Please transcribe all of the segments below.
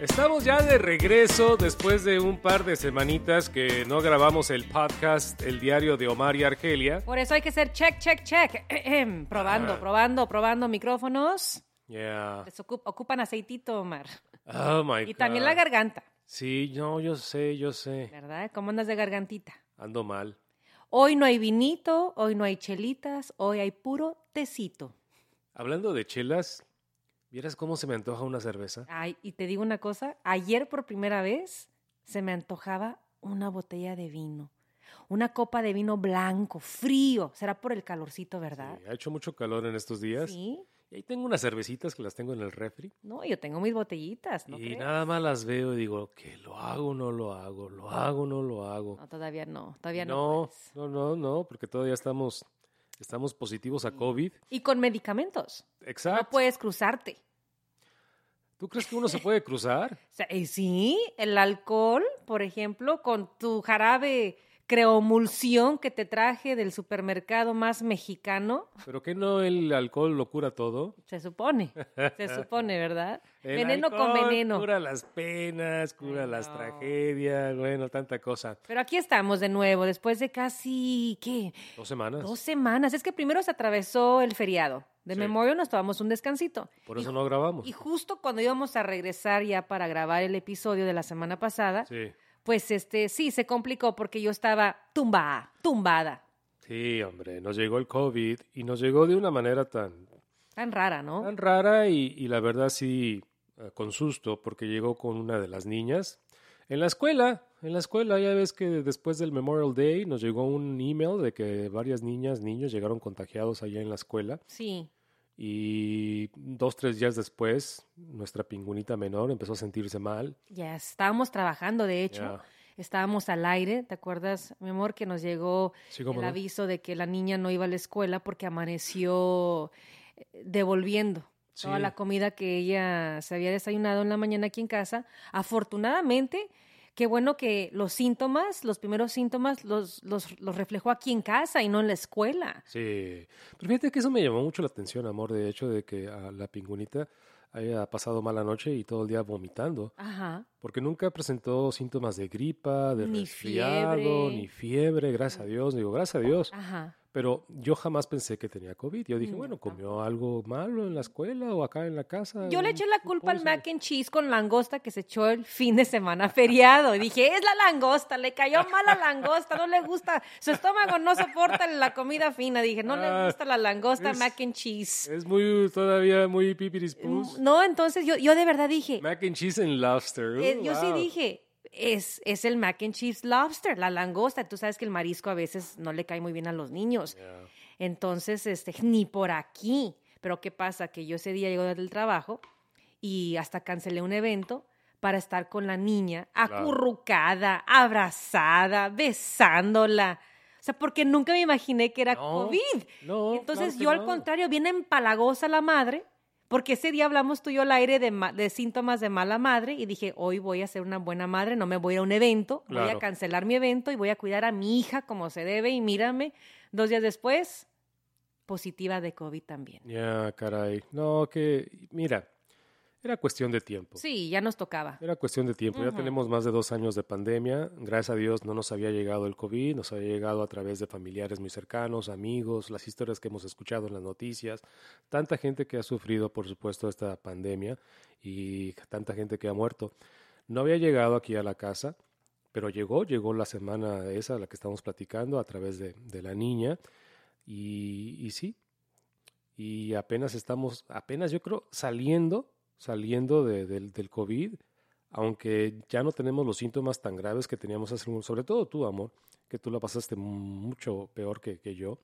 Estamos ya de regreso después de un par de semanitas que no grabamos el podcast, el diario de Omar y Argelia. Por eso hay que hacer check, check, check. probando, Ah. probando, probando micrófonos. Yeah. Les ocup- ocupan aceitito, Omar. Oh my Y también la God. garganta, Sí, no, yo sé, yo sé. ¿verdad? ¿Cómo andas de gargantita? Ando mal. Hoy no hay vinito, hoy no hay chelitas, hoy hay puro tecito. Hablando de chelas, ¿vieras cómo se me antoja una cerveza? Ay, y te digo una cosa, ayer por primera vez se me antojaba una botella de vino. Una copa de vino blanco, frío. Será por el calorcito, ¿verdad? Sí, ha hecho mucho calor en estos días. Sí. Y ahí tengo unas cervecitas que las tengo en el refri. No, yo tengo mis botellitas, ¿no y crees? nada más las veo y digo, que lo hago o no lo hago, lo hago o no lo hago. No, todavía no, todavía no. no, puedes. no, no, no, porque todavía estamos, estamos positivos a COVID. Y con medicamentos. Exacto. No puedes cruzarte. ¿Tú crees que uno se puede cruzar? Y sí, el alcohol, por ejemplo, con tu jarabe creomulsión que te traje del supermercado más mexicano, ¿Pero que no el alcohol lo cura todo? se supone, se supone, ¿verdad? El veneno con veneno. Cura las penas, cura las tragedias, bueno, tanta cosa. Pero aquí estamos de nuevo, después de casi, ¿qué? Dos semanas. Dos semanas. Es que primero se atravesó el feriado. De Sí. Memorial nos tomamos un descansito. Por Y eso no grabamos. Y justo cuando íbamos a regresar ya para grabar el episodio de la semana pasada, Sí, pues este sí se complicó porque yo estaba tumbada, tumbada. sí, hombre, nos llegó el COVID y nos llegó de una manera tan, Tan rara, ¿no? tan rara y, y la verdad sí, eh, con susto, porque llegó con una de las niñas. En la escuela, en la escuela, ya ves que después del Memorial Day nos llegó un email de que varias niñas, niños llegaron contagiados allá en la escuela. Sí. Y dos, tres días después, nuestra pingüinita menor empezó a sentirse mal. Ya estábamos trabajando, de hecho. Ya. Estábamos al aire, ¿te acuerdas, mi amor, que nos llegó Sí, el no. aviso de que la niña no iba a la escuela porque amaneció eh, devolviendo toda la comida que ella se había desayunado en la mañana aquí en casa. Afortunadamente, qué bueno que los síntomas, los primeros síntomas, los, los, los reflejó aquí en casa y no en la escuela. Sí. Pero fíjate que eso me llamó mucho la atención, amor, de hecho, de que a la pingüinita haya pasado mala noche y todo el día vomitando. Ajá. Porque nunca presentó síntomas de gripa, de Ni resfriado, fiebre. ni fiebre, gracias a Dios. Digo, gracias a Dios. Ajá. Pero yo jamás pensé que tenía COVID. Yo dije, No, bueno, comió algo malo en la escuela o acá en la casa. Yo le eché la culpa al mac and cheese con langosta que se echó el fin de semana feriado. Y dije, es la langosta, le cayó mal la langosta, no le gusta, su estómago no soporta la comida fina. Dije, no Ah, le gusta la langosta es- mac and cheese. Es muy, todavía muy pipiris pus. No, entonces yo, yo de verdad dije, Mac and cheese and lobster. uh, eh, yo sí wow. dije, es, es el mac and cheese lobster, la langosta. Tú sabes que el marisco a veces no le cae muy bien a los niños. Yeah. Entonces, este, ni por aquí. Pero ¿qué pasa? Que yo ese día llego del trabajo y hasta cancelé un evento para estar con la niña acurrucada, abrazada, besándola. O sea, porque nunca me imaginé que era No, COVID. no, Entonces claro yo al contrario, bien empalagosa la madre, porque ese día hablamos tú y yo al aire de, de síntomas de mala madre y dije, hoy voy a ser una buena madre, no me voy a un evento, voy a cancelar mi evento y voy a cuidar a mi hija como se debe y mírame, dos días después, positiva de COVID también. Ya, caray. No, que, mira, era cuestión de tiempo. Sí, ya nos tocaba. Era cuestión de tiempo. Ya Ujú. tenemos más de dos años de pandemia. Gracias a Dios no nos había llegado el COVID, nos había llegado a través de familiares muy cercanos, amigos, las historias que hemos escuchado en las noticias. Tanta gente que ha sufrido, por supuesto, esta pandemia y tanta gente que ha muerto. No había llegado aquí a la casa, pero llegó, llegó la semana esa, la que estamos platicando, a través de, de la niña. Y, y sí, y apenas estamos, apenas yo creo, saliendo, saliendo de- del, del COVID, aunque ya no tenemos los síntomas tan graves que teníamos hace un, sobre todo tú, amor, que tú la pasaste mucho peor que, que yo,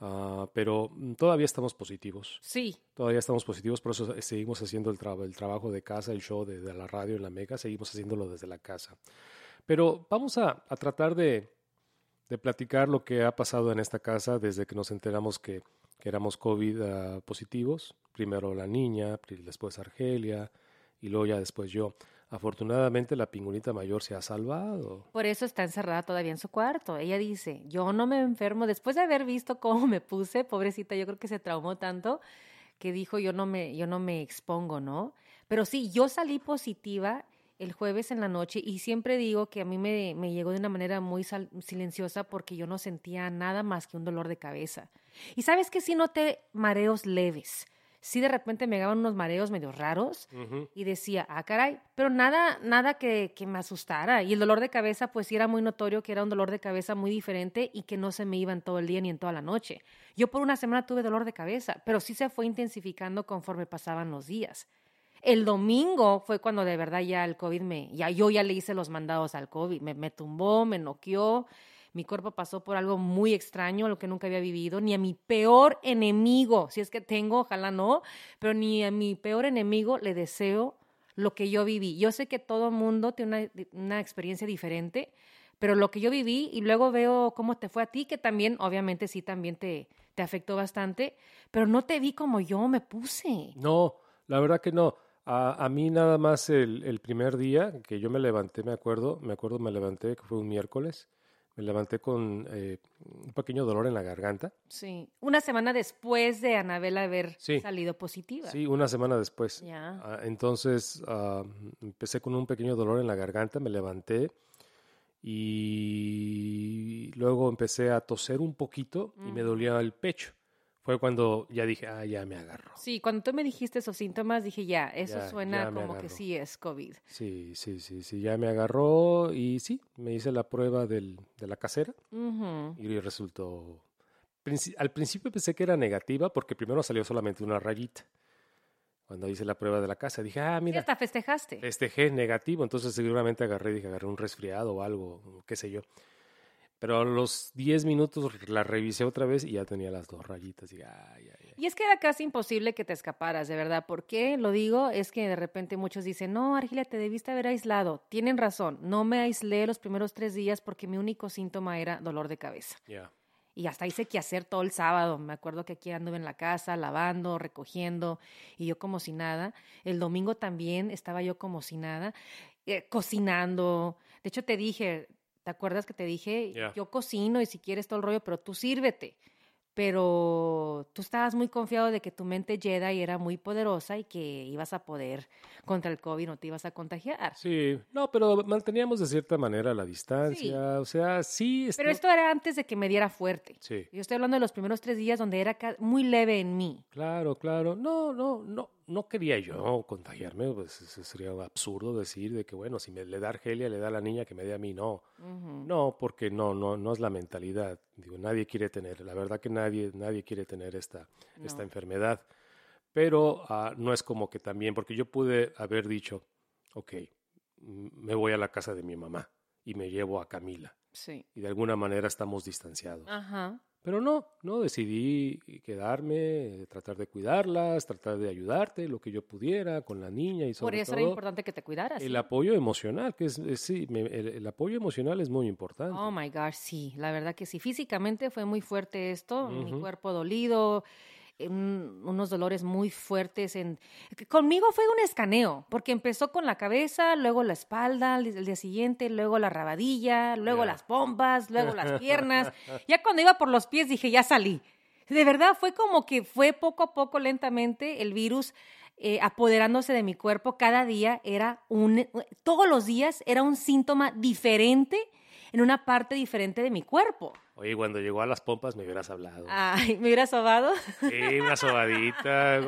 Ah, pero mm, todavía estamos positivos, Sí, todavía estamos positivos, por eso seguimos haciendo el, el trabajo de casa, el show de, de la radio en la mega, seguimos haciéndolo desde la casa. Pero vamos a, a tratar de, de platicar lo que ha pasado en esta casa desde que nos enteramos que, éramos COVID ah, positivos. Primero la niña, después Argelia y luego ya después yo. Afortunadamente la pingüinita mayor se ha salvado. por eso está encerrada todavía en su cuarto. Ella dice, yo no me enfermo. Después de haber visto cómo me puse, pobrecita, yo creo que se traumó tanto que dijo, yo no me, yo no me expongo, ¿no? Pero sí, yo salí positiva el jueves en la noche y siempre digo que a mí me, me llegó de una manera muy silenciosa porque yo no sentía nada más que un dolor de cabeza. Y sabes que sí noté mareos leves. Sí de repente me daban unos mareos medio raros y decía, ah, caray, pero nada, nada que, que, me asustara. Y el dolor de cabeza, pues sí era muy notorio que era un dolor de cabeza muy diferente y que no se me iba en todo el día ni en toda la noche. Yo por una semana tuve dolor de cabeza, pero sí se fue intensificando conforme pasaban los días. El domingo fue cuando de verdad ya el COVID me, ya yo ya le hice los mandados al COVID, me, me tumbó, me noqueó, mi cuerpo pasó por algo muy extraño, lo que nunca había vivido, ni a mi peor enemigo, si es que tengo, ojalá no, pero ni a mi peor enemigo le deseo lo que yo viví. Yo sé que todo mundo tiene una, una experiencia diferente, pero lo que yo viví y luego veo cómo te fue a ti, que también, obviamente sí, también te, te afectó bastante, pero no te vi como yo me puse. No, la verdad que no. A, a, mí nada más el, el, primer día que yo me levanté, me acuerdo, me acuerdo me levanté, que fue un miércoles, me levanté con eh, un pequeño dolor en la garganta. Sí, una semana después de Anabela haber sí. salido positiva. Sí, una semana después. Ya. Ah, entonces ah, empecé con un pequeño dolor en la garganta, me levanté y luego empecé a toser un poquito y me dolía el pecho fue cuando ya dije, ah, ya me agarró. Sí, cuando tú me dijiste esos síntomas, dije, ya, eso ya, suena ya como que sí es COVID. Sí, sí, sí, sí, ya me agarró y sí, me hice la prueba del, de la casera uh -huh. y resultó... Al principio pensé que era negativa porque primero salió solamente una rayita. Cuando hice la prueba de la casa, dije, ah, mira. Sí, hasta festejaste. Festejé negativo, entonces seguramente agarré, dije, agarré un resfriado o algo, qué sé yo. Pero a los 10 minutos la revisé otra vez y ya tenía las dos rayitas. Y, ay, ay, ay. y es que era casi imposible que te escaparas, de verdad. ¿Por qué lo digo? Es que de repente muchos dicen, no, Argilia, te debiste haber aislado. Tienen razón, no me aislé los primeros tres días porque mi único síntoma era dolor de cabeza. Yeah. Y hasta hice que hacer todo el sábado. Me acuerdo que aquí anduve en la casa, lavando, recogiendo, y yo como si nada. El domingo también estaba yo como si nada, eh, cocinando. De hecho, te dije, ¿Te acuerdas que te dije, yeah. yo cocino y si quieres todo el rollo, pero tú sírvete? Pero tú estabas muy confiado de que tu mente Jedi era muy poderosa y que ibas a poder contra el COVID, no te ibas a contagiar. Sí, no, pero manteníamos de cierta manera la distancia, sí. o sea, sí. Pero esto era antes de que me diera fuerte. Sí. Yo estoy hablando de los primeros tres días donde era muy leve en mí. Claro, claro. No, no, no, no quería yo contagiarme, pues sería absurdo decir de que, bueno, si me le da Argelia, le da a la niña, que me dé a mí, no. Uh -huh. No, porque no, no, no es la mentalidad. Digo, nadie quiere tener, la verdad que nadie, nadie quiere tener esta, No. esta enfermedad. Pero uh, no es como que también, porque yo pude haber dicho, ok, me voy a la casa de mi mamá y me llevo a Camila. Sí. Y de alguna manera estamos distanciados. Ajá. Pero no, no, decidí quedarme, tratar de cuidarlas, tratar de ayudarte lo que yo pudiera con la niña y sobre Por eso todo era importante que te cuidaras. el ¿sí? apoyo emocional, que es, es sí, me, el, el, apoyo emocional es muy importante. Oh my gosh, sí, la verdad que sí. Físicamente fue muy fuerte esto, Uh -huh. mi cuerpo dolido, un, unos dolores muy fuertes. En, conmigo fue un escaneo, porque empezó con la cabeza, luego la espalda, el día siguiente, luego la rabadilla, luego Yeah. las pompas, luego las piernas. ya cuando iba por los pies dije, ya salí. De verdad fue como que fue poco a poco, lentamente, el virus eh, apoderándose de mi cuerpo. Cada día era un, todos los días era un síntoma diferente en una parte diferente de mi cuerpo. Oye, cuando llegó a las pompas me hubieras hablado. Ay, ¿me hubieras sobado? Sí, una sobadita.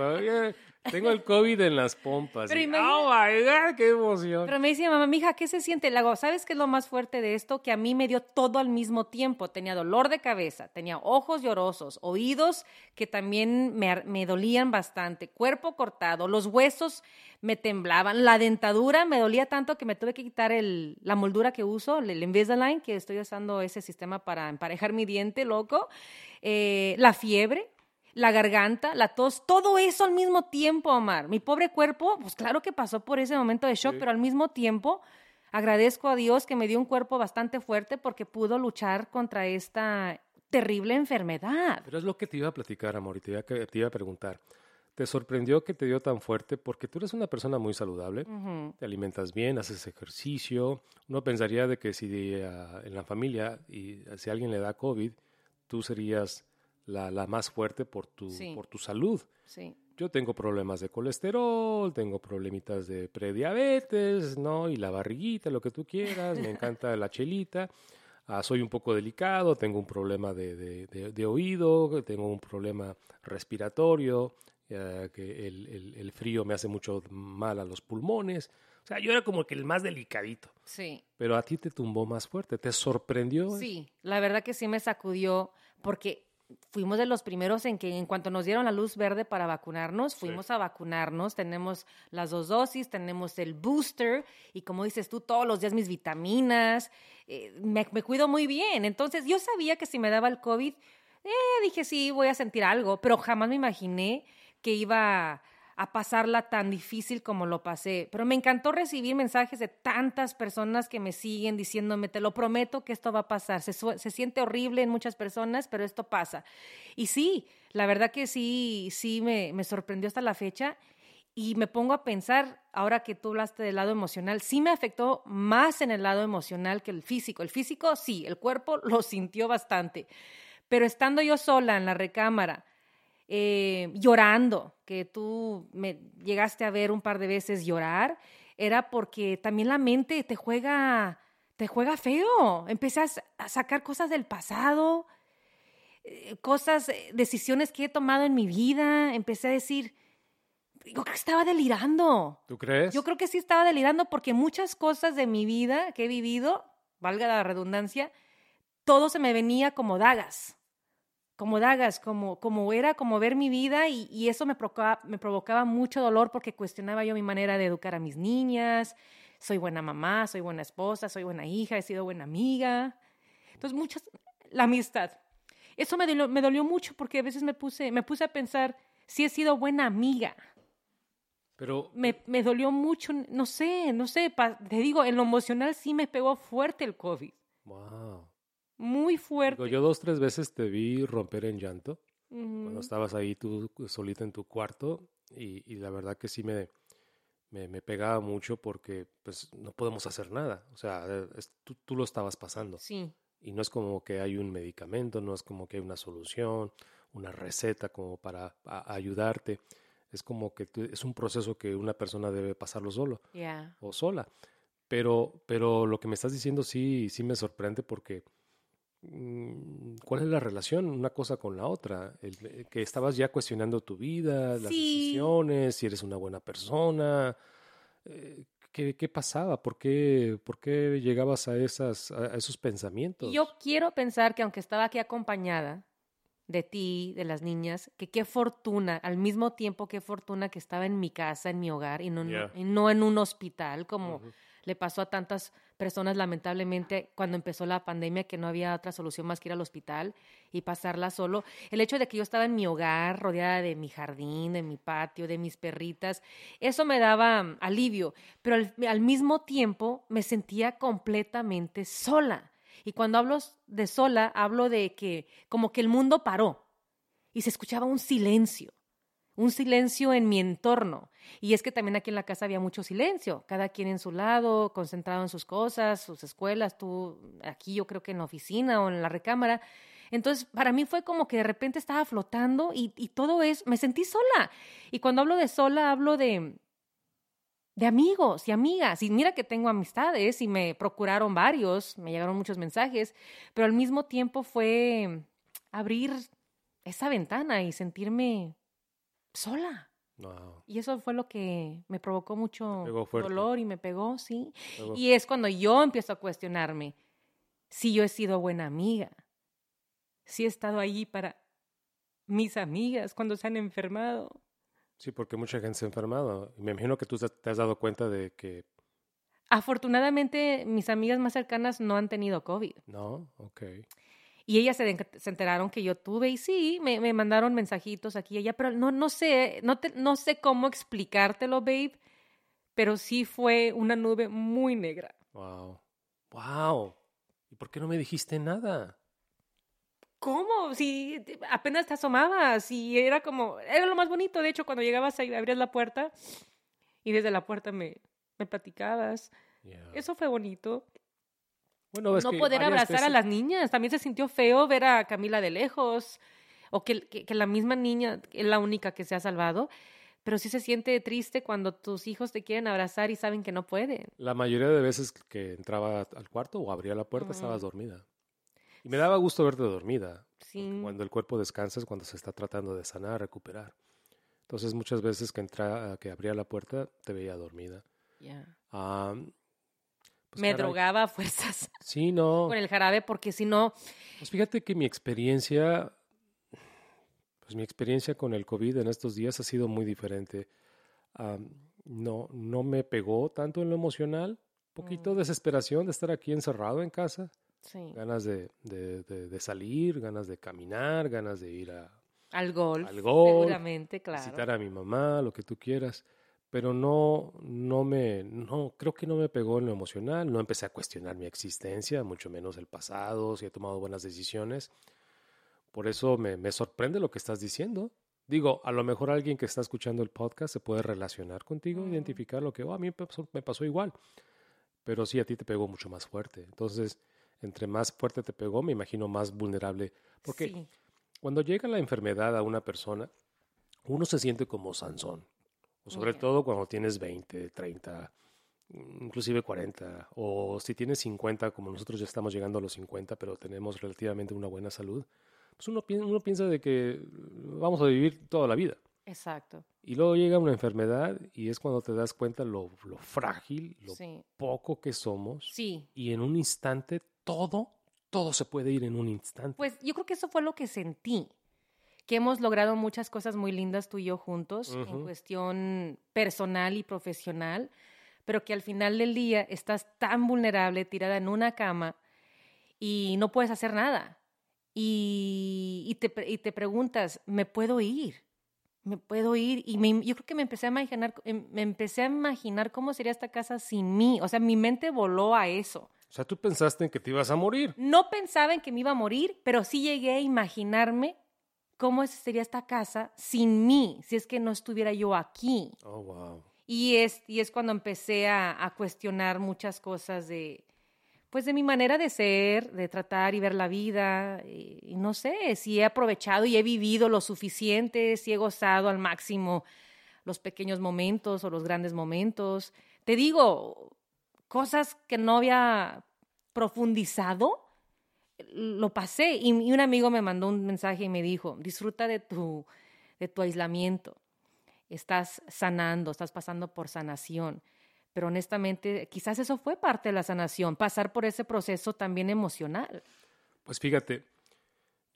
Tengo el COVID en las pompas. Pero Y, imagina- oh my God, qué emoción. Pero me dice mamá, mija, ¿qué se siente? Le hago, ¿sabes qué es lo más fuerte de esto? Que a mí me dio todo al mismo tiempo. Tenía dolor de cabeza, tenía ojos llorosos, oídos que también me, me dolían bastante, cuerpo cortado, los huesos me temblaban, la dentadura me dolía tanto que me tuve que quitar el, la moldura que uso, el, el Invisalign, que estoy usando ese sistema para emparejar mi diente, loco. Eh, la fiebre, la garganta, la tos, todo eso al mismo tiempo, Omar. Mi pobre cuerpo, pues claro que pasó por ese momento de shock, Sí. pero al mismo tiempo agradezco a Dios que me dio un cuerpo bastante fuerte porque pudo luchar contra esta terrible enfermedad. Pero es lo que te iba a platicar, amor, y te iba, a, te iba a preguntar. ¿Te sorprendió que te dio tan fuerte? Porque tú eres una persona muy saludable, te alimentas bien, haces ejercicio. Uno pensaría de que si uh, en la familia y si alguien le da COVID, tú serías la, la más fuerte por tu, Sí. por tu salud. Sí. yo tengo problemas de colesterol, tengo problemitas de prediabetes, ¿no? Y la barriguita, lo que tú quieras, me encanta la chelita. Ah, soy un poco delicado, tengo un problema de, de, oído, tengo un problema respiratorio, que el, el, frío me hace mucho mal a los pulmones. O sea, yo era como que el más delicadito. Sí. Pero a ti te tumbó más fuerte, ¿te sorprendió? Sí, la verdad que sí me sacudió porque fuimos de los primeros en que en cuanto nos dieron la luz verde para vacunarnos, fuimos a vacunarnos, tenemos las dos dosis, tenemos el booster y como dices tú, todos los días mis vitaminas, eh, me, cuido muy bien. Entonces yo sabía que si me daba el COVID, eh, dije sí, voy a sentir algo, pero jamás me imaginé que iba a pasarla tan difícil como lo pasé. Pero me encantó recibir mensajes de tantas personas que me siguen diciéndome, te lo prometo que esto va a pasar. Se, siente horrible en muchas personas, pero esto pasa. Y sí, la verdad que sí, sí me, me sorprendió hasta la fecha. Y me pongo a pensar, ahora que tú hablaste del lado emocional, sí me afectó más en el lado emocional que el físico. El físico sí, el cuerpo lo sintió bastante. Pero estando yo sola en la recámara, eh, llorando, que tú me llegaste a ver un par de veces llorar, era porque también la mente te juega, te juega feo. Empecé a sacar cosas del pasado, eh, cosas, eh, decisiones que he tomado en mi vida. Empecé a decir, yo creo que estaba delirando. ¿Tú crees? Yo creo que sí estaba delirando porque muchas cosas de mi vida que he vivido, valga la redundancia, todo se me venía como dagas como dagas, como, como era como ver mi vida y, eso me provocaba, me provocaba mucho dolor porque cuestionaba yo mi manera de educar a mis niñas, soy buena mamá, soy buena esposa, soy buena hija, he sido buena amiga. Entonces, muchas, la amistad. Eso me dolió, me dolió mucho porque a veces me puse, me puse a pensar si he sido buena amiga. Pero me, me dolió mucho, no sé, no sé, te digo, en lo emocional sí me pegó fuerte el COVID. Wow muy fuerte. yo dos, tres veces te vi romper en llanto cuando estabas ahí tú solita en tu cuarto y, y la verdad que sí me, me, me, pegaba mucho porque pues no podemos hacer nada. O sea, tú, tú, lo estabas pasando. Sí. Y no es como que hay un medicamento, no es como que hay una solución, una receta como para ayudarte. Es como que es un proceso que una persona debe pasarlo solo o sola. Pero, pero lo que me estás diciendo sí, sí me sorprende porque ¿Cuál es la relación una cosa con la otra? Eh, que estabas ya cuestionando tu vida, las decisiones, si eres una buena persona. Eh, ¿Qué, ¿Qué, pasaba? ¿Por qué, ¿Por qué llegabas a, esas, a esos pensamientos? Yo quiero pensar que aunque estaba aquí acompañada de ti, de las niñas, que qué fortuna, al mismo tiempo qué fortuna que estaba en mi casa, en mi hogar y no, y no en un hospital como le pasó a tantas personas lamentablemente cuando empezó la pandemia que no había otra solución más que ir al hospital y pasarla solo. El hecho de que yo estaba en mi hogar, rodeada de mi jardín, de mi patio, de mis perritas, eso me daba mm, alivio, pero al, mismo tiempo me sentía completamente sola. Y cuando hablo de sola, hablo de que como que el mundo paró y se escuchaba un silencio un silencio en mi entorno. Y es que también aquí en la casa había mucho silencio, cada quien en su lado, concentrado en sus cosas, sus escuelas, tú aquí yo creo que en la oficina o en la recámara. Entonces, para mí fue como que de repente estaba flotando y, todo es, me sentí sola. Y cuando hablo de sola, hablo de, de amigos y amigas. Y mira que tengo amistades y me procuraron varios, me llegaron muchos mensajes, pero al mismo tiempo fue abrir esa ventana y sentirme sola. Y eso fue lo que me provocó mucho dolor y me pegó, sí. Y es cuando yo empiezo a cuestionarme si yo he sido buena amiga, si he estado allí para mis amigas cuando se han enfermado. Sí, porque mucha gente se ha enfermado. Me imagino que tú te has dado cuenta de que... Afortunadamente, mis amigas más cercanas no han tenido COVID. No, ok. Y ellas se, enteraron que yo tuve y sí, me, me, mandaron mensajitos aquí y allá, pero no, no sé, no, te, no sé cómo explicártelo, babe, pero sí fue una nube muy negra. Wow. Wow. ¿Y por qué no me dijiste nada? ¿Cómo? Si apenas te asomabas y era como, era lo más bonito, de hecho, cuando llegabas ahí, abrías la puerta y desde la puerta me, me platicabas. Eso fue bonito no poder abrazar a las niñas. También se sintió feo ver a Camila de lejos. o que, que, que la misma niña es la única que se ha salvado, pero sí se siente triste cuando tus hijos te quieren abrazar y saben que no pueden. La mayoría de veces que entraba al cuarto o abría la puerta estabas dormida. Y me daba gusto verte dormida. Sí. Cuando el cuerpo descansa es cuando se está tratando de sanar, recuperar. Entonces muchas veces que entra, que abría la puerta te veía dormida. Ya. Ah, pues, Me caray. drogaba a fuerzas Sí, no. con el jarabe porque si no, Pues fíjate que mi experiencia, pues mi experiencia con el COVID en estos días ha sido muy diferente. Am, no, no me pegó tanto en lo emocional, poquito Mm. desesperación de estar aquí encerrado en casa, sí, ganas de, de- de- de salir, ganas de caminar, ganas de ir a al golf, al golf, seguramente, claro. visitar a mi mamá, lo que tú quieras. Pero no, no me, no, creo que no me pegó en lo emocional, no empecé a cuestionar mi existencia, mucho menos el pasado, si he tomado buenas decisiones. Por eso me, me sorprende lo que estás diciendo. Digo, a lo mejor alguien que está escuchando el podcast se puede relacionar contigo, Mm. identificar lo que, oh, a mí me pasó, igual. Pero sí, a ti te pegó mucho más fuerte. Entonces, entre más fuerte te pegó, me imagino más vulnerable. Porque Sí, cuando llega la enfermedad a una persona, uno se siente como Sansón. Sobre todo cuando tienes 20, 30, inclusive 40. O si tienes 50, como nosotros ya estamos llegando a los 50, pero tenemos relativamente una buena salud. Pues uno, pi- uno piensa de que vamos a vivir toda la vida. exacto. Y luego llega una enfermedad y es cuando te das cuenta lo, lo frágil, lo Sí, poco que somos. sí. Y en un instante todo, todo se puede ir en un instante. Pues yo creo que eso fue lo que sentí. Que hemos logrado muchas cosas muy lindas tú y yo juntos en cuestión personal y profesional, pero que al final del día estás tan vulnerable, tirada en una cama y no puedes hacer nada. Y, y te, y te preguntas, ¿me puedo ir? ¿Me puedo ir? Y me- yo creo que me empecé a imaginar, em- me empecé a imaginar cómo sería esta casa sin mí. O sea, mi mente voló a eso. O sea, tú pensaste en que te ibas a morir. No pensaba en que me iba a morir, pero sí llegué a imaginarme cómo sería esta casa sin mí, si es que no estuviera yo aquí. Oh, wow. Y es, y es cuando empecé a, a cuestionar muchas cosas de, pues de mi manera de ser, de tratar y ver la vida. Y, y no sé, si he aprovechado y he vivido lo suficiente, si he gozado al máximo los pequeños momentos o los grandes momentos. Te digo, cosas que no había profundizado, lo pasé. Y, y un amigo me mandó un mensaje y me dijo, disfruta de tu, de tu aislamiento. Estás sanando, estás pasando por sanación. Pero honestamente, quizás eso fue parte de la sanación, pasar por ese proceso también emocional. Pues fíjate,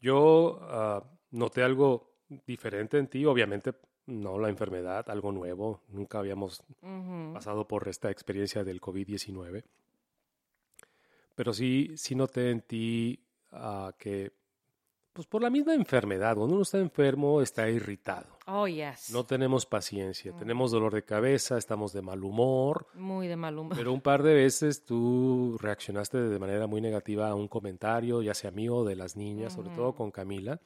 yo ah, noté algo diferente en ti, obviamente no la enfermedad, algo nuevo, nunca habíamos pasado por esta experiencia del COVID-19, pero sí, sí noté en ti ah, que, pues por la misma enfermedad, cuando uno está enfermo está irritado, Oh, yes. no tenemos paciencia, tenemos dolor de cabeza, estamos de mal humor, Muy de mal humor. Pero un par de veces tú reaccionaste de manera muy negativa a un comentario, ya sea mío o de las niñas, sobre todo con Camila,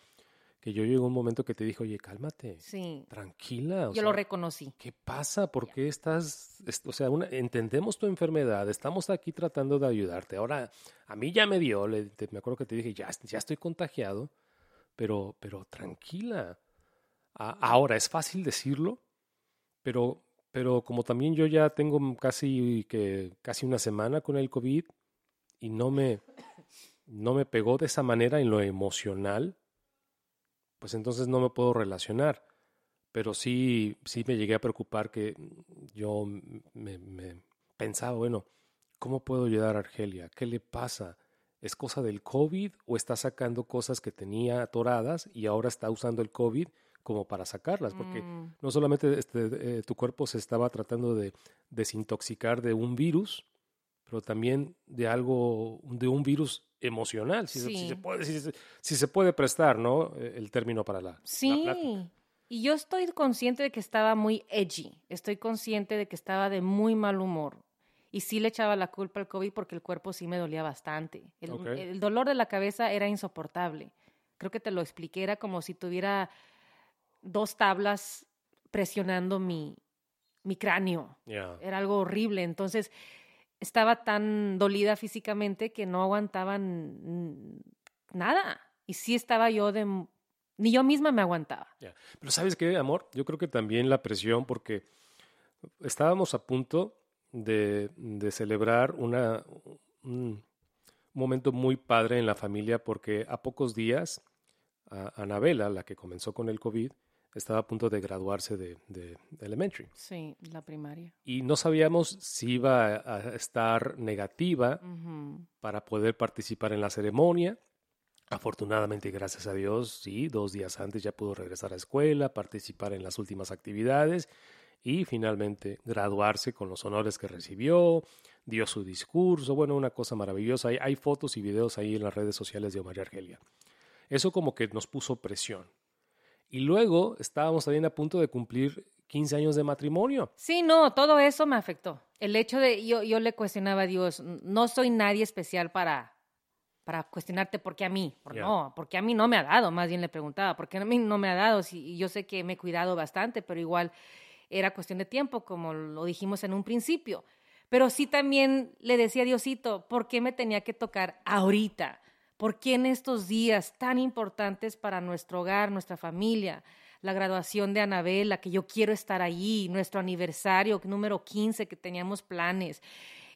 que yo llegó un momento que te dijo, oye, cálmate, Sí, tranquila. o yo sea, lo reconocí. ¿Qué pasa? ¿Por qué estás...? est- O sea, una- entendemos tu enfermedad, estamos aquí tratando de ayudarte. Ahora, a mí ya me dio, le- te- me acuerdo que te dije, ya, ya estoy contagiado, pero, pero tranquila. A- ahora, es fácil decirlo, pero, pero como también yo ya tengo casi, que, casi una semana con el COVID y no me, no me pegó de esa manera en lo emocional, pues entonces no me puedo relacionar pero sí, sí me llegué a preocupar que yo me, me pensaba, bueno, ¿cómo puedo ayudar a Argelia? ¿Qué le pasa? ¿Es cosa del COVID o está sacando cosas que tenía atoradas y ahora está usando el COVID como para sacarlas? Porque Mm, no solamente este, eh, tu cuerpo se estaba tratando de desintoxicar de un virus, pero también de algo, de un virus emocional, si, se, si Sí. se puede, si, se- si se puede prestar, ¿no? Eh, El término para la, la Sí, plática. y yo estoy consciente de que estaba muy edgy, estoy consciente de que estaba de muy mal humor. Y sí le echaba la culpa al COVID porque el cuerpo sí me dolía bastante. El, dolor de la cabeza era insoportable. Creo que te lo expliqué, era como si tuviera dos tablas presionando mi, mi cráneo. Ya. Era algo horrible. Entonces, estaba tan dolida físicamente que no aguantaban nada. Y sí estaba yo de, Ni yo misma me aguantaba. Pero sabes qué, amor, yo creo que también la presión, porque estábamos a punto de, de celebrar una, un momento muy padre en la familia, porque a pocos días, a Anabela, la que comenzó con el COVID, estaba a punto de graduarse de, de, elementary. Sí, la primaria. Y no sabíamos si iba a estar negativa para poder participar en la ceremonia. Afortunadamente, gracias a Dios, sí, dos días antes ya pudo regresar a escuela, participar en las últimas actividades y finalmente graduarse con los honores que recibió, dio su discurso, bueno, una cosa maravillosa. Hay, hay fotos y videos ahí en las redes sociales de María Argelia. Eso como que nos puso presión. Y luego estábamos también a punto de cumplir 15 años de matrimonio. Sí, no, todo eso me afectó. El hecho de, yo, yo le cuestionaba a Dios, no soy nadie especial para, para cuestionarte por qué a mí. Por, Ya. No, porque a mí no me ha dado, más bien le preguntaba, ¿por qué a mí no me ha dado? Y yo sé que me he cuidado bastante, pero igual era cuestión de tiempo, como lo dijimos en un principio. Pero sí también le decía a Diosito, ¿por qué me tenía que tocar ahorita? ¿Por qué en estos días tan importantes para nuestro hogar, nuestra familia? La graduación de Anabela, que yo quiero estar allí, nuestro aniversario número 15 que teníamos planes,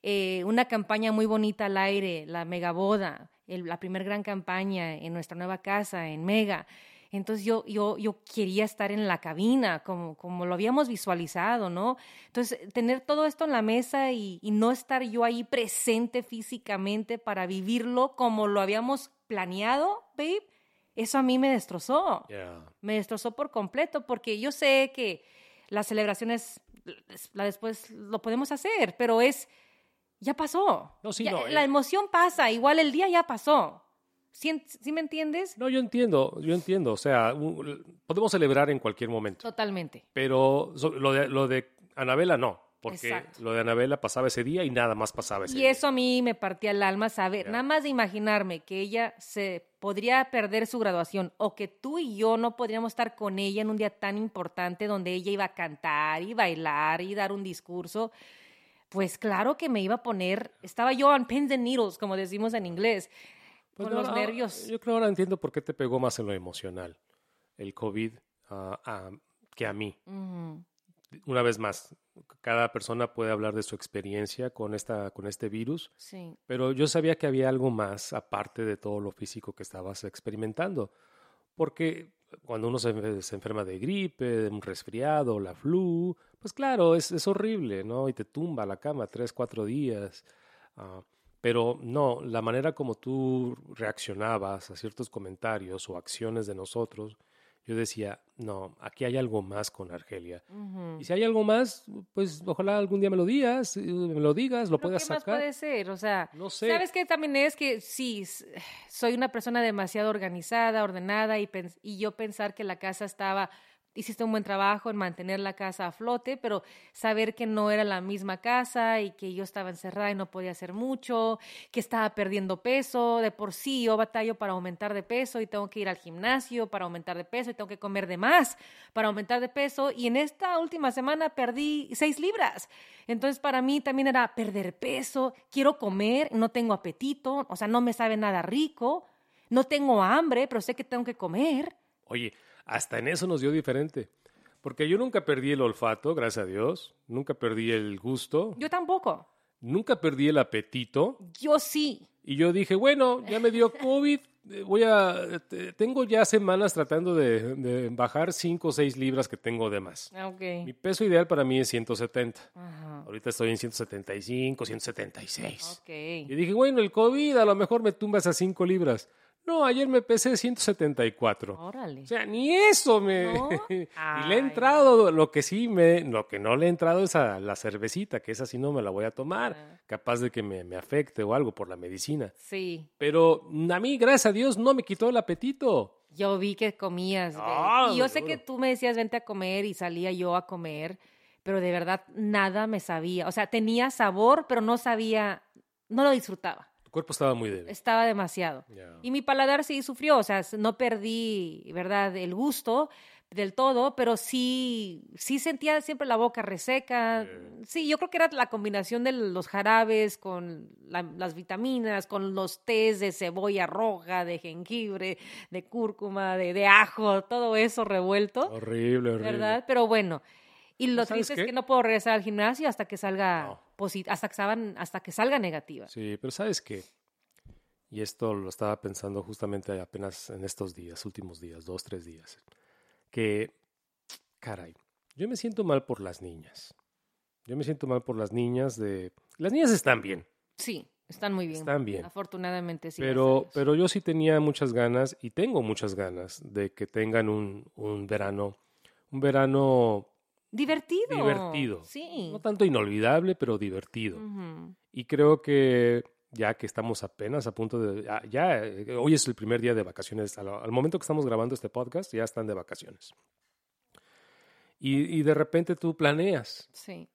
eh, una campaña muy bonita al aire, la megaboda, la primer gran campaña en nuestra nueva casa, en Mega. Entonces yo, yo, yo quería estar en la cabina, como, como lo habíamos visualizado, ¿no? Entonces, tener todo esto en la mesa y, y no estar yo ahí presente físicamente para vivirlo como lo habíamos planeado, babe, eso a mí me destrozó. Me destrozó por completo, porque yo sé que las celebraciones, la después lo podemos hacer, pero es, ya pasó. No, sí, Ya- no, la eh. emoción pasa, igual el día ya pasó. ¿Sí, sí me entiendes? No, yo entiendo, yo entiendo. O sea, podemos celebrar en cualquier momento. Totalmente. Pero so- lo de, lo de Anabela no, porque Exacto. lo de Anabela pasaba ese día y nada más pasaba ese Y día. eso a mí me partía el alma saber, nada más de imaginarme que ella se podría perder su graduación o que tú y yo no podríamos estar con ella en un día tan importante donde ella iba a cantar y bailar y dar un discurso, pues claro que me iba a poner, estaba yo on pins and needles, como decimos en inglés, Pues con no, los no, nervios. Yo creo ahora entiendo por qué te pegó más en lo emocional el COVID ah, ah, que a mí. Una vez más, cada persona puede hablar de su experiencia con, esta, con este virus, Sí, pero yo sabía que había algo más aparte de todo lo físico que estabas experimentando. Porque cuando uno se, se enferma de gripe, de un resfriado, la flu, pues claro, es, es horrible, ¿no? Y te tumba a la cama tres, cuatro días. Ah, pero no, la manera como tú reaccionabas a ciertos comentarios o acciones de nosotros, yo decía, no, aquí hay algo más con Argelia. Y si hay algo más, pues ojalá algún día me lo digas, eh, me lo digas, lo Pero puedas ¿Qué más sacar. puede ser? O sea, No sé. ¿sabes qué también es? Que sí, soy una persona demasiado organizada, ordenada y, y yo pensar que la casa estaba, hiciste un buen trabajo en mantener la casa a flote, pero saber que no era la misma casa y que yo estaba encerrada y no podía hacer mucho, que estaba perdiendo peso, de por sí yo batallo para aumentar de peso y tengo que ir al gimnasio para aumentar de peso y tengo que comer de más para aumentar de peso y en esta última semana perdí seis libras. Entonces para mí también era perder peso, quiero comer, no tengo apetito, o sea, no me sabe nada rico, no tengo hambre, pero sé que tengo que comer. Oye, hasta en eso nos dio diferente. Porque yo nunca perdí el olfato, gracias a Dios. Nunca perdí el gusto. Yo tampoco. Nunca perdí el apetito. Yo sí. Y yo dije, bueno, ya me dio COVID. eh, Voy a. te- Tengo ya semanas tratando de, de bajar 5 o 6 libras que tengo de más. Ah, Ok. Mi peso ideal para mí es 170. Ajá. Ahorita estoy en 175, 176. Ok. Y dije, bueno, el COVID a lo mejor me tumba esas 5 libras. No, ayer me pesé 174. Órale. O sea, ni eso me... ¿No? y le he entrado, lo que sí me... Lo que no le he entrado es a la cervecita, que esa sí no me la voy a tomar. Ah. Capaz de que me, me afecte o algo por la medicina. Sí. Pero a mí, gracias a Dios, no me quitó el apetito. Yo vi que comías. babe. Ah, y yo sé que tú me decías vente a comer y salía yo a comer, pero de verdad nada me sabía. O sea, tenía sabor, pero no sabía, no lo disfrutaba. Cuerpo estaba muy débil. Estaba demasiado. Y mi paladar sí sufrió, o sea, no perdí, ¿verdad?, el gusto, del todo, pero sí, sí sentía siempre la boca reseca. Sí, yo creo que era la combinación de los jarabes con las vitaminas, con los tés de cebolla roja, de jengibre, de cúrcuma, de, ajo, todo eso revuelto. Horrible, horrible. ¿Verdad? Pero bueno. Y lo triste es que no puedo regresar al gimnasio hasta que salga hasta que salgan, hasta que salga negativa. Sí, pero ¿sabes qué? Y esto lo estaba pensando justamente apenas en estos días, últimos días, dos, tres días que, caray, yo me siento mal por las niñas. Yo me siento mal por las niñas de... Las niñas están bien. Sí, están muy bien. Están bien. Afortunadamente sí. Pero, pero yo sí tenía muchas ganas y tengo muchas ganas de que tengan un, un verano, un verano divertido. Divertido. Sí. No tanto inolvidable, pero divertido. Y creo que ya que estamos apenas a punto de, ya, eh, hoy es el primer día de vacaciones, al, momento que estamos grabando este podcast ya están de vacaciones. Y, de repente tú planeas. Sí.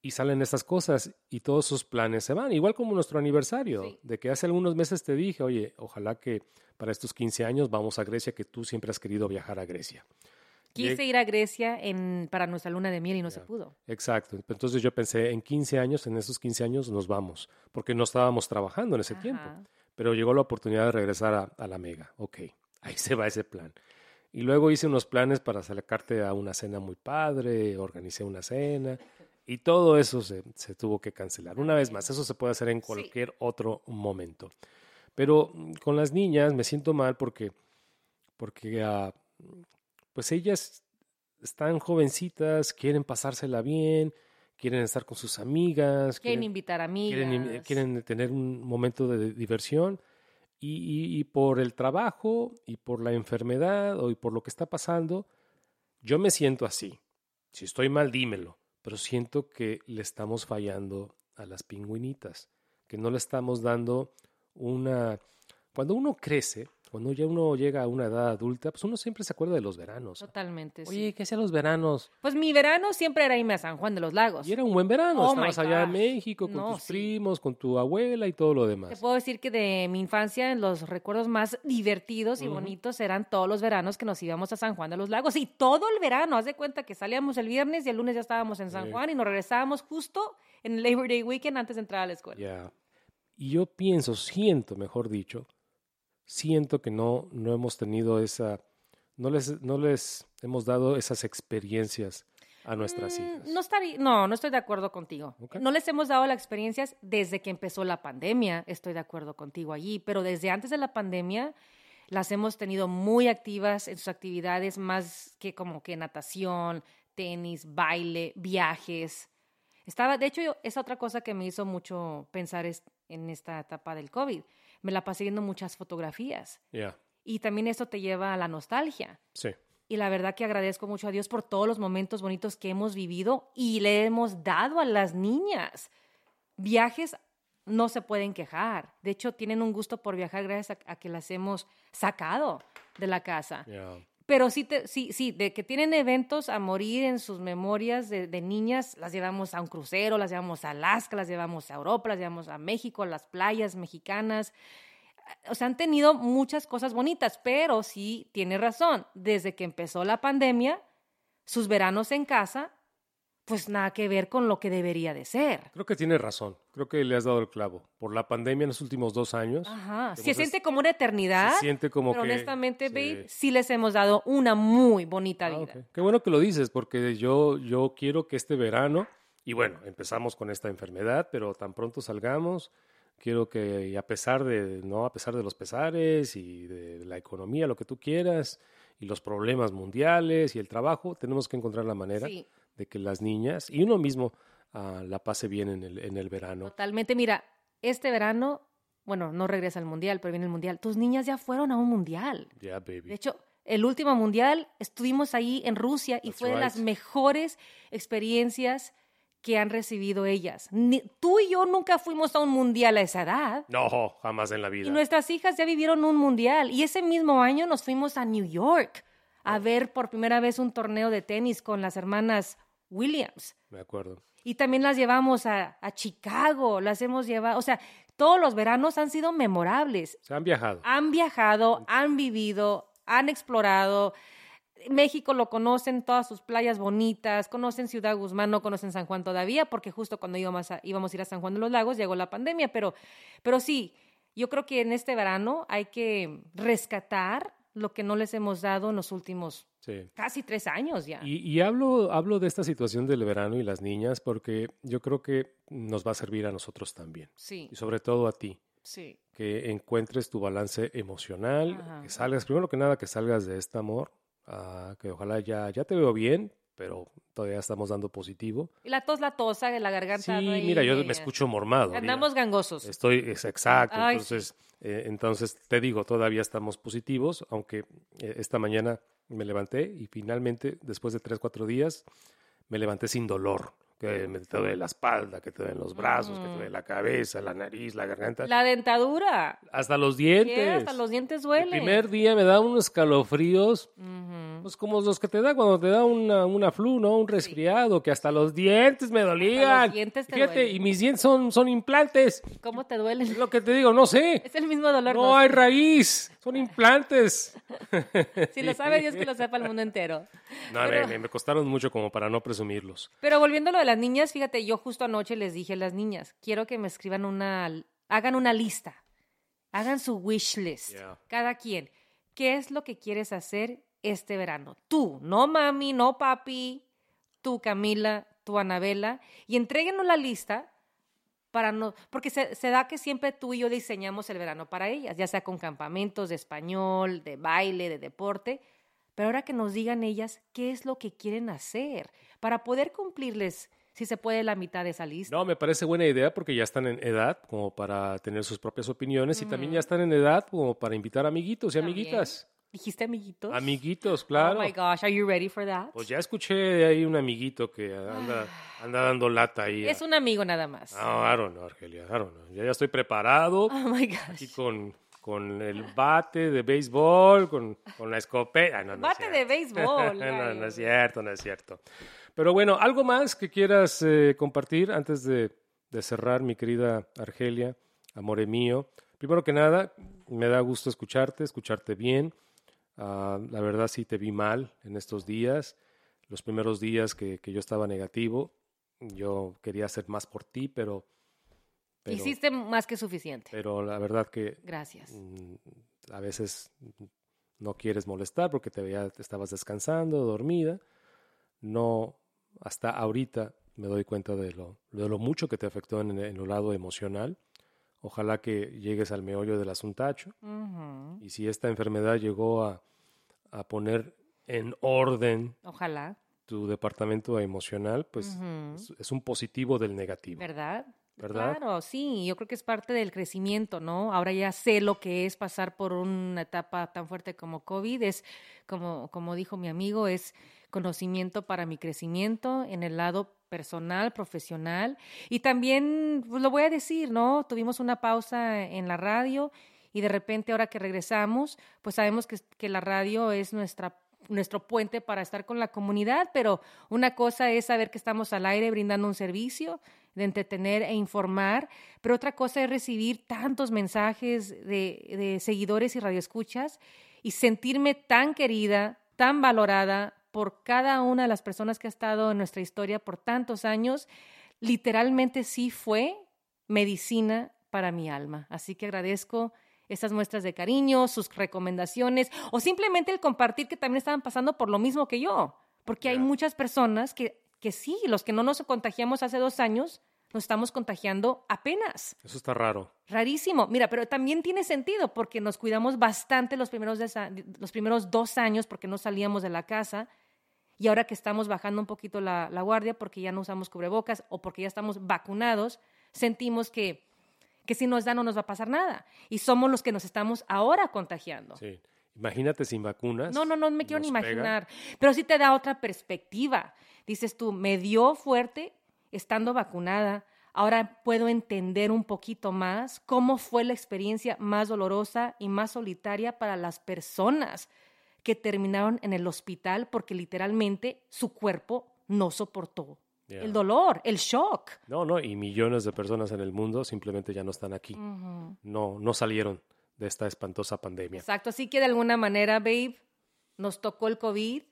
Y salen estas cosas y todos esos planes se van, igual como nuestro aniversario, de que hace algunos meses te dije, oye, ojalá que para estos 15 años vamos a Grecia, que tú siempre has querido viajar a Grecia. Quise ir a Grecia en, para nuestra luna de miel y no se pudo. Exacto. Entonces yo pensé, en 15 años, en esos 15 años nos vamos, porque no estábamos trabajando en ese tiempo. Pero llegó la oportunidad de regresar a, la Mega. Ok, ahí se va ese plan. Y luego hice unos planes para acercarte a una cena muy padre, organicé una cena y todo eso se, se tuvo que cancelar. Una vez más, eso se puede hacer en cualquier otro momento. Pero mm, con las niñas me siento mal porque, porque uh, pues ellas están jovencitas, quieren pasársela bien, quieren estar con sus amigas. Quieren, invitar amigas. Quieren, tener un momento de diversión. Y, por el trabajo y por la enfermedad o y por lo que está pasando, yo me siento así. Si estoy mal, dímelo. Pero siento que le estamos fallando a las pingüinitas, que no le estamos dando una... Cuando uno crece, cuando ya uno llega a una edad adulta, pues uno siempre se acuerda de los veranos. Totalmente. Oye, ¿qué hacían los veranos? Pues mi verano siempre era irme a San Juan de los Lagos. Y era un buen verano. Oh Estabas allá en México con tus primos, con tu abuela y todo lo demás. Te puedo decir que de mi infancia, los recuerdos más divertidos y bonitos eran todos los veranos que nos íbamos a San Juan de los Lagos. Y todo el verano, haz de cuenta que salíamos el viernes y el lunes ya estábamos en San Juan y nos regresábamos justo en el Labor Day Weekend antes de entrar a la escuela. Ya. Y yo pienso, siento, mejor dicho, siento que no, no hemos tenido esa, no les, no les hemos dado esas experiencias a nuestras mm, hijas. No, no, no estoy de acuerdo contigo. No les hemos dado las experiencias desde que empezó la pandemia, estoy de acuerdo contigo allí, pero desde antes de la pandemia las hemos tenido muy activas en sus actividades, más que como que natación, tenis, baile, viajes. Estaba, de hecho, esa otra cosa que me hizo mucho pensar es, en esta etapa del COVID me la pasé viendo muchas fotografías. Y también eso te lleva a la nostalgia. Sí. Y la verdad que agradezco mucho a Dios por todos los momentos bonitos que hemos vivido y le hemos dado a las niñas. Viajes no se pueden quejar. De hecho, tienen un gusto por viajar gracias a, que las hemos sacado de la casa. Pero sí, sí, sí, de que tienen eventos a morir en sus memorias de, de, niñas, las llevamos a un crucero, las llevamos a Alaska, las llevamos a Europa, las llevamos a México, a las playas mexicanas. O sea, han tenido muchas cosas bonitas, pero sí, tiene razón, desde que empezó la pandemia, sus veranos en casa pues nada que ver con lo que debería de ser. Creo que tiene razón. Creo que le has dado el clavo. Por la pandemia en los últimos dos años. Ajá. Se siente como una eternidad. Se siente como pero que. honestamente, babe, sí les hemos dado una muy bonita ah, vida. Qué bueno que lo dices, porque yo, yo quiero que este verano, y bueno, empezamos con esta enfermedad, pero tan pronto salgamos, quiero que, a pesar de, no, a pesar de los pesares y de la economía, lo que tú quieras, y los problemas mundiales y el trabajo, tenemos que encontrar la manera. Sí de que las niñas y uno mismo ah, la pase bien en el, en el verano. Totalmente. Mira, este verano, bueno, no regresa al mundial, pero viene el mundial. Tus niñas ya fueron a un mundial. Ya, baby. De hecho, el último mundial estuvimos ahí en Rusia y fue de las mejores experiencias que han recibido ellas. tú y yo nunca fuimos a un mundial a esa edad. No, jamás en la vida. Y nuestras hijas ya vivieron un mundial. Y ese mismo año nos fuimos a New York a ver por primera vez un torneo de tenis con las hermanas Williams. Me acuerdo. Y también las llevamos a, Chicago, las hemos llevado, o sea, todos los veranos han sido memorables. Se han viajado. Han viajado, han vivido, han explorado. México lo conocen, todas sus playas bonitas, conocen Ciudad Guzmán, no conocen San Juan todavía, porque justo cuando íbamos a, íbamos a ir a San Juan de los Lagos llegó la pandemia, pero, pero sí, yo creo que en este verano hay que rescatar lo que no les hemos dado en los últimos casi tres años ya. Y, y, hablo, hablo de esta situación del verano y las niñas porque yo creo que nos va a servir a nosotros también. Sí. Y sobre todo a ti. Sí. Que encuentres tu balance emocional, que salgas, primero que nada, que salgas de este amor, Ah, que ojalá ya, ya te veo bien, pero todavía estamos dando positivo. Y la tos, la tosa, la garganta. Sí, mira, yo me escucho mormado. Andamos gangosos. Estoy, es exacto. entonces, eh, entonces, te digo, todavía estamos positivos, aunque eh, esta mañana me levanté y finalmente, después de tres, cuatro días, me levanté sin dolor que me te duele la espalda, que te duelen los brazos, que te duele la cabeza, la nariz, la garganta. La dentadura. Hasta los dientes. hasta los dientes duelen. El primer día me da unos escalofríos, pues como los que te da cuando te da una, una flu, ¿no? Un resfriado, que hasta los dientes me dolían. los dientes te Fíjate, y mis dientes son, son implantes. ¿Cómo te duelen? Lo que te digo, no sé. Es el mismo dolor. No, hay raíz, son implantes. si lo sabe Dios que lo sepa el mundo entero. No, me, me, costaron mucho como para no presumirlos. Pero volviendo a lo de las niñas, fíjate, yo justo anoche les dije a las niñas, quiero que me escriban una, hagan una lista, hagan su wish list, cada quien. ¿Qué es lo que quieres hacer este verano? Tú, no mami, no papi, tú Camila, tú Anabela, y entréguenos la lista para no, porque se, se, da que siempre tú y yo diseñamos el verano para ellas, ya sea con campamentos de español, de baile, de deporte, pero ahora que nos digan ellas qué es lo que quieren hacer para poder cumplirles si se puede la mitad de esa lista. No, me parece buena idea porque ya están en edad como para tener sus propias opiniones y también ya están en edad como para invitar amiguitos y amiguitas. ¿Dijiste amiguitos? Amiguitos, claro. Oh my gosh, are you ready for that? Pues ya escuché de ahí un amiguito que anda, anda dando lata ahí. Es un amigo nada más. No, I don't know, Argelia, I don't know. Ya, ya estoy preparado. Oh my gosh. Aquí con, con el bate de béisbol, con, con la escopeta. No, no bate de béisbol. no, no es cierto, no es cierto. Pero bueno, ¿algo más que quieras eh, compartir antes de, de, cerrar, mi querida Argelia, amore mío? Primero que nada, me da gusto escucharte, escucharte bien. Uh, la verdad sí te vi mal en estos días. Los primeros días que, que, yo estaba negativo, yo quería hacer más por ti, pero, pero... Hiciste más que suficiente. Pero la verdad que... Gracias. Mm, a veces no quieres molestar porque te veía, te estabas descansando, dormida. No, hasta ahorita me doy cuenta de lo, de lo mucho que te afectó en, en el lado emocional. Ojalá que llegues al meollo del asuntacho. Uh -huh. Y si esta enfermedad llegó a, a, poner en orden Ojalá. tu departamento emocional, pues uh -huh. es, es, un positivo del negativo. ¿Verdad? ¿Verdad? Claro, sí, yo creo que es parte del crecimiento, ¿no? Ahora ya sé lo que es pasar por una etapa tan fuerte como COVID, es como, como dijo mi amigo, es conocimiento para mi crecimiento en el lado personal, profesional. Y también, pues lo voy a decir, ¿no? Tuvimos una pausa en la radio y de repente ahora que regresamos, pues sabemos que, que la radio es nuestra nuestro puente para estar con la comunidad, pero una cosa es saber que estamos al aire brindando un servicio de entretener e informar, pero otra cosa es recibir tantos mensajes de, de seguidores y radioescuchas y sentirme tan querida, tan valorada, por cada una de las personas que ha estado en nuestra historia por tantos años, literalmente sí fue medicina para mi alma. Así que agradezco estas muestras de cariño, sus recomendaciones o simplemente el compartir que también estaban pasando por lo mismo que yo. Porque hay muchas personas que, que sí, los que no nos contagiamos hace dos años, nos estamos contagiando apenas. Eso está raro. Rarísimo. Mira, pero también tiene sentido porque nos cuidamos bastante los primeros, los primeros dos años porque no salíamos de la casa y ahora que estamos bajando un poquito la, la, guardia porque ya no usamos cubrebocas o porque ya estamos vacunados, sentimos que, que si nos da no nos va a pasar nada. Y somos los que nos estamos ahora contagiando. Sí. Imagínate sin vacunas. No, no, no me quiero ni imaginar. Pega. Pero sí te da otra perspectiva. Dices tú, me dio fuerte estando vacunada. Ahora puedo entender un poquito más cómo fue la experiencia más dolorosa y más solitaria para las personas que terminaron en el hospital porque literalmente su cuerpo no soportó yeah. el dolor, el shock. No, no, y millones de personas en el mundo simplemente ya no están aquí. Uh -huh. No, no salieron de esta espantosa pandemia. Exacto, así que de alguna manera, babe, nos tocó el COVID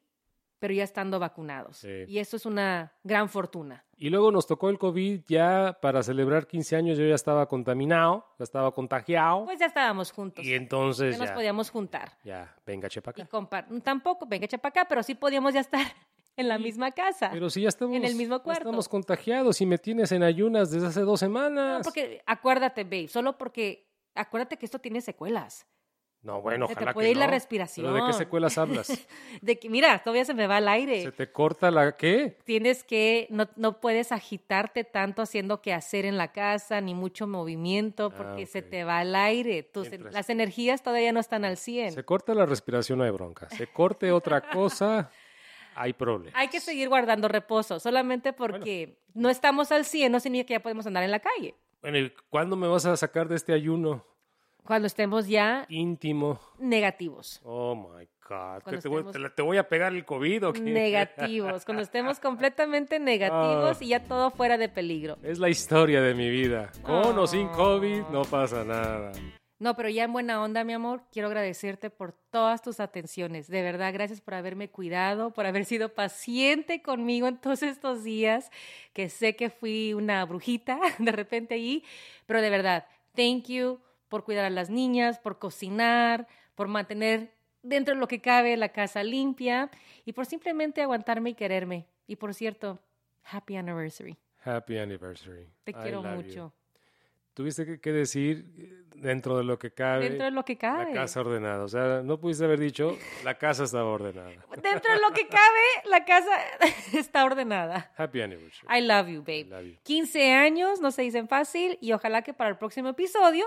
pero ya estando vacunados. Sí. Y eso es una gran fortuna. Y luego nos tocó el COVID ya para celebrar 15 años, yo ya estaba contaminado, ya estaba contagiado. Pues ya estábamos juntos. y entonces ya nos ya, podíamos juntar. ya, venga, chepa Y acá. compar- Tampoco, venga, echa para acá, pero sí podíamos ya estar en la misma casa. Pero si ya estamos, En el mismo cuarto. estamos contagiados y me tienes en ayunas desde hace dos semanas. No, porque acuérdate, babe, solo porque acuérdate que esto tiene secuelas. No, bueno, Se te ojalá puede que ir la respiración. ¿Pero de qué secuelas hablas? De que, mira, todavía se me va el aire. ¿Se te corta la qué? Tienes que, no, no puedes agitarte tanto haciendo que hacer en la casa, ni mucho movimiento, porque se te va el aire. Tus- Mientras- las energías todavía no están al 100. Se corta la respiración, no hay bronca. Se corte otra cosa, hay problema. Hay que seguir guardando reposo, solamente porque no estamos al 100 no significa que ya podemos andar en la calle. Bueno, ¿y cuándo me vas a sacar de este ayuno Cuando estemos ya íntimo? negativos. Oh my God. ¿Qué Cuando te, voy, te voy a pegar el COVID o qué? Negativos, cuando estemos completamente negativos Ah. y ya todo fuera de peligro. Es la historia de mi vida. Con o sin Oh. COVID, no pasa nada. No, pero ya en buena onda, mi amor, quiero agradecerte por todas tus atenciones. De verdad, gracias por haberme cuidado, por haber sido paciente conmigo en todos estos días, que sé que fui una brujita de repente ahí, pero de verdad, thank you por cuidar a las niñas, por cocinar, por mantener dentro de lo que cabe la casa limpia y por simplemente aguantarme y quererme. Y por cierto, happy anniversary. Happy anniversary. Te I quiero love you. mucho. Tuviste que, decir eh, dentro de lo que cabe. Dentro de lo que cabe. La casa ordenada. O sea, no pudiste haber dicho, la casa estaba ordenada. Dentro de lo que cabe, la casa está ordenada. Happy anniversary. I love you, babe. Love you. 15 años no se dicen fácil y ojalá que para el próximo episodio,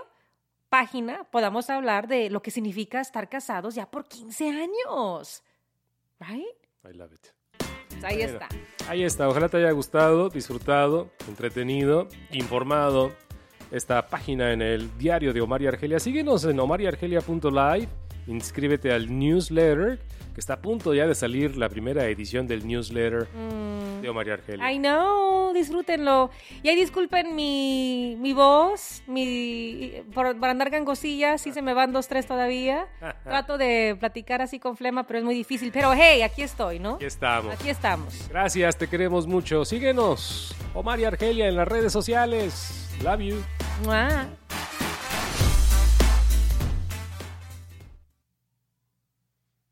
página, podamos hablar de lo que significa estar casados ya por 15 años. Right? I love it. Pues ahí Bueno. está. Ahí está. Ojalá te haya gustado, disfrutado, entretenido, informado. Esta página en el diario de Omar y Argelia. Síguenos en omariargelia.live. Inscríbete al newsletter, que está a punto ya de salir la primera edición del newsletter de Omar y Argelia. I know, disfrútenlo. Y ahí disculpen mi, mi voz, mi, por, por andar gangosillas, sí se me van dos, tres todavía. Trato de platicar así con flema, pero es muy difícil. Pero hey, aquí estoy, ¿no? Aquí estamos. Aquí estamos. Gracias, te queremos mucho. Síguenos, Omar y Argelia en las redes sociales. Love you. Mua.